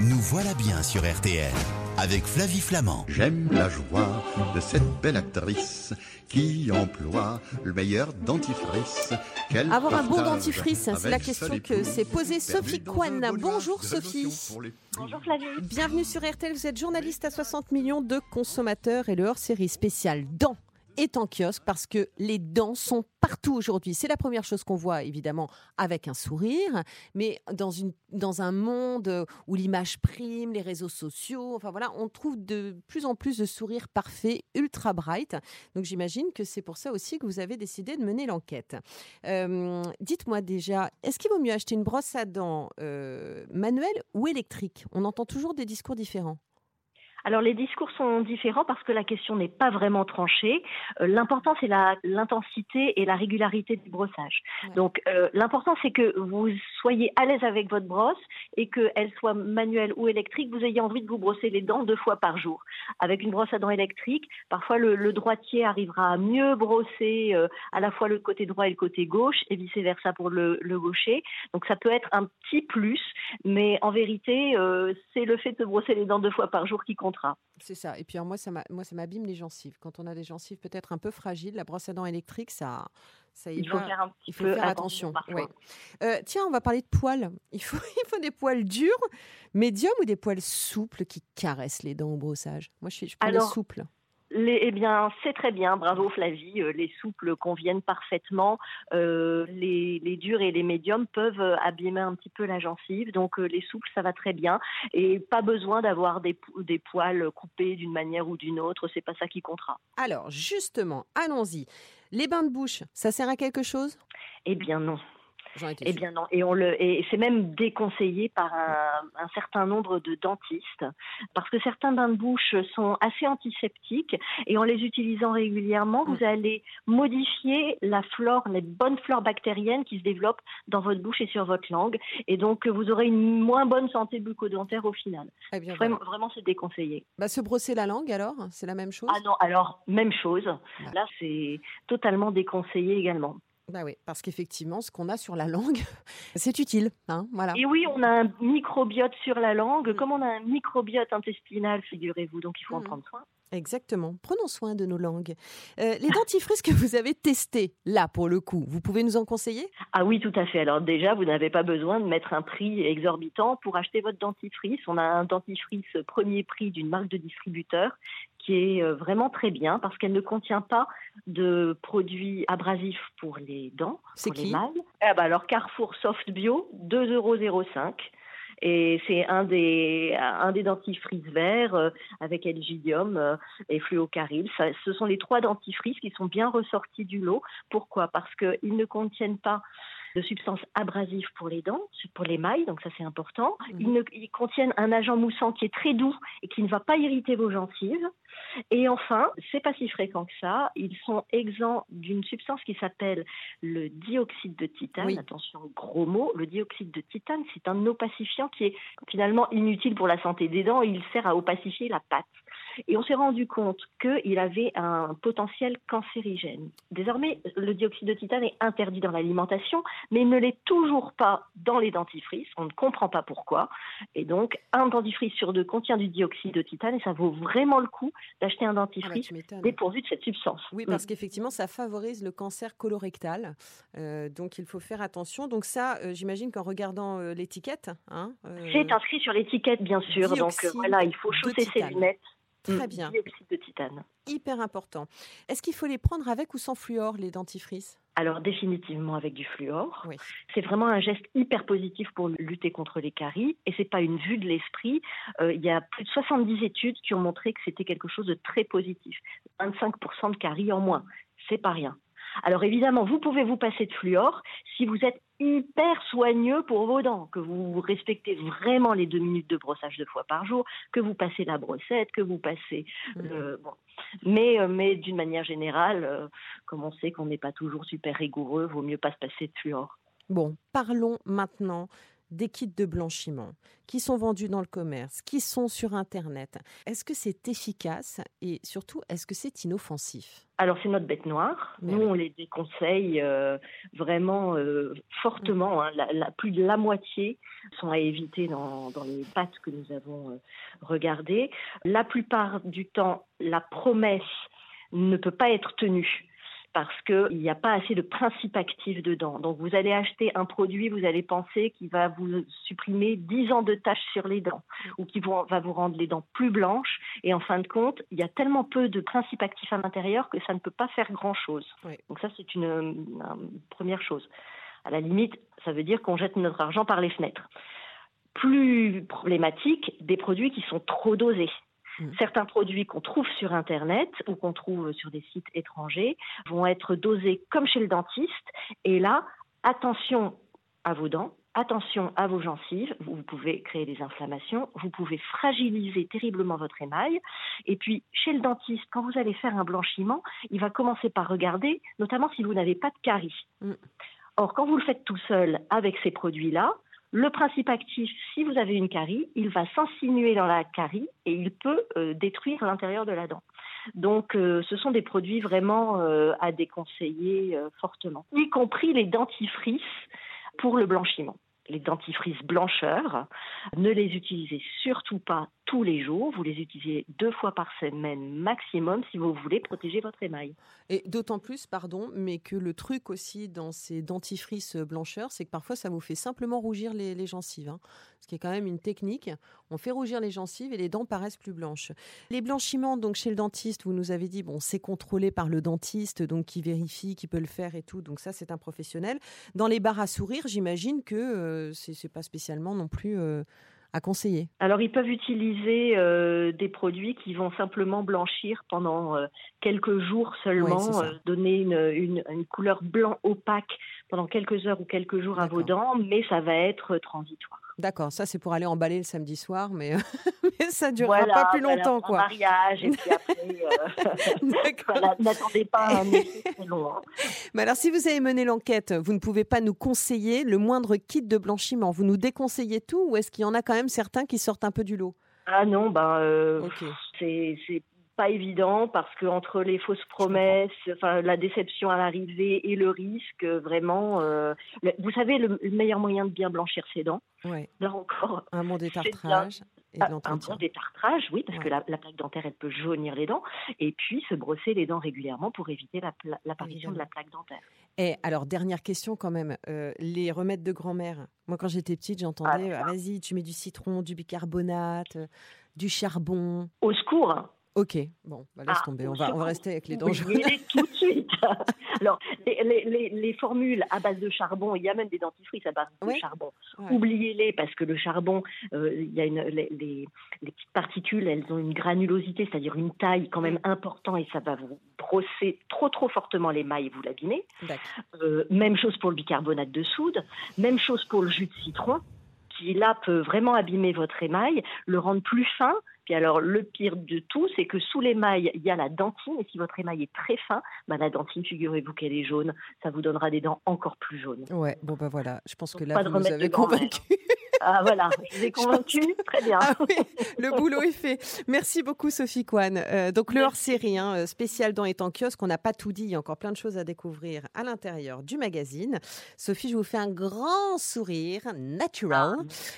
Nous voilà bien sur RTL avec Flavie Flamand. J'aime la joie de cette belle actrice qui emploie le meilleur dentifrice. qu'elle Avoir un bon dentifrice, c'est la question que s'est posée Sophie Kwan. Bonjour Sophie. Bonjour Flavie. Bienvenue sur RTL, vous êtes journaliste à 60 millions de consommateurs et le hors-série spécial Dents est en kiosque parce que les dents sont partout aujourd'hui. C'est la première chose qu'on voit évidemment avec un sourire, mais dans, une, dans un monde où l'image prime, les réseaux sociaux, enfin voilà, on trouve de plus en plus de sourires parfaits, ultra bright. Donc j'imagine que c'est pour ça aussi que vous avez décidé de mener l'enquête. Euh, Dites-moi déjà, est-ce qu'il vaut mieux acheter une brosse à dents euh, manuelle ou électrique? On entend toujours des discours différents. Alors les discours sont différents parce que la question n'est pas vraiment tranchée. Euh, l'important c'est la- l'intensité et la régularité du brossage. Ouais. Donc euh, l'important c'est que vous soyez à l'aise avec votre brosse et qu'elle soit manuelle ou électrique, vous ayez envie de vous brosser les dents deux fois par jour. Avec une brosse à dents électrique, parfois le, le droitier arrivera à mieux brosser euh, à la fois le côté droit et le côté gauche et vice versa pour le, le gaucher. Donc ça peut être un petit plus, mais en vérité euh, c'est le fait de se brosser les dents deux fois par jour qui C'est ça. Et puis alors, moi, ça m'a- moi, ça m'abîme les gencives. Quand on a des gencives peut-être un peu fragiles, la brosse à dents électrique, ça, ça y Il faut va. faire un petit Il faut peu faire attention. ouais. Euh, tiens, on va parler de poils. Il faut, il faut des poils durs, médiums ou des poils souples qui caressent les dents au brossage? Moi, je suis, je prends les Alors, souples. Les, eh bien, c'est très bien, bravo Flavie. Euh, Les souples conviennent parfaitement. Euh, les, les durs et les médiums peuvent euh, abîmer un petit peu la gencive, donc les souples, ça va très bien. Et pas besoin d'avoir des, des poils coupés d'une manière ou d'une autre, c'est pas ça qui comptera. Alors, justement, allons-y. Les bains de bouche, ça sert à quelque chose? Eh bien non. Eh bien non, et on le, et c'est même déconseillé par un, un certain nombre de dentistes, parce que certains bains de bouche sont assez antiseptiques, et en les utilisant régulièrement, Mm. vous allez modifier la flore, les bonnes flores bactériennes qui se développent dans votre bouche et sur votre langue, et donc euh, vous aurez une moins bonne santé bucco-dentaire au final. Eh bien, Vraiment, voilà. vraiment c'est déconseillé. Bah, se brosser la langue, alors, c'est la même chose? Ah non, alors même chose. Là, c'est totalement déconseillé également. Bah oui, parce qu'effectivement, ce qu'on a sur la langue, c'est utile. Hein, voilà. Et oui, on a un microbiote sur la langue, Mm. comme on a un microbiote intestinal, figurez-vous, donc il faut en Mm. prendre soin. Exactement. Prenons soin de nos langues. Euh, les dentifrices que vous avez testés, là, pour le coup, vous pouvez nous en conseiller? Ah oui, tout à fait. Alors déjà, vous n'avez pas besoin de mettre un prix exorbitant pour acheter votre dentifrice. On a un dentifrice premier prix d'une marque de distributeur qui est euh, vraiment très bien parce qu'elle ne contient pas de produits abrasifs pour les dents, pour les mâles. Ah bah alors Carrefour Soft Bio, 2,05 euros. Et c'est un des, un des dentifrices verts euh, avec Elgidium euh, et Fluocaril. Ça, ce sont les trois dentifrices qui sont bien ressortis du lot. Pourquoi? Parce qu'ils ne contiennent pas de substances abrasives pour les dents, pour les mailles, donc ça c'est important. Mhm. Ils, ne- ils contiennent un agent moussant qui est très doux et qui ne va pas irriter vos gencives. Et enfin, c'est pas si fréquent que ça, ils sont exempts d'une substance qui s'appelle le dioxyde de titane. Oui. Attention, gros mot, le dioxyde de titane, c'est un opacifiant qui est finalement inutile pour la santé des dents, il sert à opacifier la pâte. Et on s'est rendu compte qu'il avait un potentiel cancérigène. Désormais, le dioxyde de titane est interdit dans l'alimentation, mais il ne l'est toujours pas dans les dentifrices. On ne comprend pas pourquoi. Et donc, un dentifrice sur deux contient du dioxyde de titane et ça vaut vraiment le coup d'acheter un Ah bah, dentifrice dépourvu de cette substance. Oui, parce qu'effectivement, ça favorise le cancer colorectal. Euh, donc, il faut faire attention. Donc, ça, euh, j'imagine qu'en regardant euh, l'étiquette. hein, C'est inscrit sur l'étiquette, bien sûr. Donc voilà, il faut chausser ses lunettes. Très Mm, bien, Dioxyde de titane. hyper important. Est-ce qu'il faut les prendre avec ou sans fluor, les dentifrices? Alors définitivement avec du fluor. Oui. C'est vraiment un geste hyper positif pour lutter contre les caries et c'est pas une vue de l'esprit. Euh, il y a plus de 70 études qui ont montré que c'était quelque chose de très positif. 25% de caries en moins, c'est pas rien. Alors évidemment, vous pouvez vous passer de fluor si vous êtes hyper soigneux pour vos dents, que vous respectez vraiment les deux minutes de brossage deux fois par jour, que vous passez la brossette, que vous passez le bon. Mais euh, mais d'une manière générale, euh, comme on sait qu'on n'est pas toujours super rigoureux, vaut mieux pas se passer de fluor. Bon, parlons maintenant des kits de blanchiment qui sont vendus dans le commerce, qui sont sur Internet, est-ce que c'est efficace et surtout, est-ce que c'est inoffensif? Alors c'est notre bête noire. Nous, on les déconseille euh, vraiment euh, fortement. Hein. La, plus de la moitié sont à éviter dans, les pâtes que nous avons euh, regardées. La plupart du temps, la promesse ne peut pas être tenue parce qu'il n'y a pas assez de principes actifs dedans. Donc vous allez acheter un produit, vous allez penser qu'il va vous supprimer 10 ans de tâches sur les dents ou qu'il va vous rendre les dents plus blanches. Et en fin de compte, il y a tellement peu de principes actifs à l'intérieur que ça ne peut pas faire grand-chose. Donc ça, c'est une, première chose. À la limite, ça veut dire qu'on jette notre argent par les fenêtres. Plus problématique, des produits qui sont trop dosés. Mm. Certains produits qu'on trouve sur Internet ou qu'on trouve sur des sites étrangers vont être dosés comme chez le dentiste. Et là, attention à vos dents, attention à vos gencives, vous pouvez créer des inflammations, vous pouvez fragiliser terriblement votre émail. Et puis, chez le dentiste, quand vous allez faire un blanchiment, il va commencer par regarder, notamment si vous n'avez pas de caries. Mm. Or, quand vous le faites tout seul avec ces produits-là, le principe actif, si vous avez une carie, il va s'insinuer dans la carie et il peut euh, détruire l'intérieur de la dent. Donc, euh, ce sont des produits vraiment euh, à déconseiller fortement, y compris les dentifrices pour le blanchiment les dentifrices blancheurs. Ne les utilisez surtout pas tous les jours. Vous les utilisez deux fois par semaine maximum si vous voulez protéger votre émail. Et d'autant plus, pardon, mais que le truc aussi dans ces dentifrices blancheurs, c'est que parfois ça vous fait simplement rougir les, gencives. Hein. ce qui est quand même une technique. On fait rougir les gencives et les dents paraissent plus blanches. Les blanchiments, donc chez le dentiste, vous nous avez dit, bon, c'est contrôlé par le dentiste, donc qui vérifie, qui peut le faire et tout. Donc ça, c'est un professionnel. Dans les bars à sourire, j'imagine que euh, ce c'est pas spécialement non plus. Euh, à conseiller. Alors, ils peuvent utiliser euh, des produits qui vont simplement blanchir pendant euh, quelques jours seulement, euh, donner une, une, couleur blanc opaque pendant quelques heures ou quelques jours à vos dents, mais ça va être transitoire. D'accord, ça c'est pour aller emballer le samedi soir, mais, ça ne durera pas plus longtemps. quoi. mariage, et puis après, n'attendez pas un long. Hein. Mais alors, si vous avez mené l'enquête, vous ne pouvez pas nous conseiller le moindre kit de blanchiment. Vous nous déconseillez tout ou est-ce qu'il y en a quand même certains qui sortent un peu du lot? Ah non, ben, euh, c'est pas évident parce que entre les fausses promesses, enfin la déception à l'arrivée et le risque, vraiment, euh, vous savez le, meilleur moyen de bien blanchir ses dents. Là encore, un bon détartrage. Et un bon détartrage, oui, parce que la, plaque dentaire, elle peut jaunir les dents, et puis se brosser les dents régulièrement pour éviter l'apparition de la plaque dentaire. Et alors, dernière question quand même, euh, les remèdes de grand-mère. Moi, quand j'étais petite, j'entendais, ah, vas-y, tu mets du citron, du bicarbonate, euh, du charbon. Au secours Ok, bon, bah, laisse ah, tomber. On va, on va rester avec les dangereux. tout de suite. Alors, les, formules à base de charbon, il y a même des dentifrices à base de charbon. Oubliez-les parce que le charbon, euh, il y a une, les, petites particules, elles ont une granulosité, c'est-à-dire une taille quand même importante et ça va vous brosser trop trop fortement les mailles et vous l'abîmer. Euh, même chose pour le bicarbonate de soude, même chose pour le jus de citron qui là peut vraiment abîmer votre émail, le rendre plus fin puis alors, le pire de tout, c'est que sous l'émail, il y a la dentine. Et si votre émail est très fin, bah, la dentine, figurez-vous qu'elle est jaune. Ça vous donnera des dents encore plus jaunes. Ouais, bon, ben voilà. Je pense que là, vous nous avez convaincu. Ah voilà, je vous ai convaincu, très bien. Ah le boulot est fait. Merci beaucoup Sophie Kwan. Euh, donc le hors-série hein, spécial dans est en kiosque, on n'a pas tout dit, il y a encore plein de choses à découvrir à l'intérieur du magazine. Sophie, je vous fais un grand sourire natural.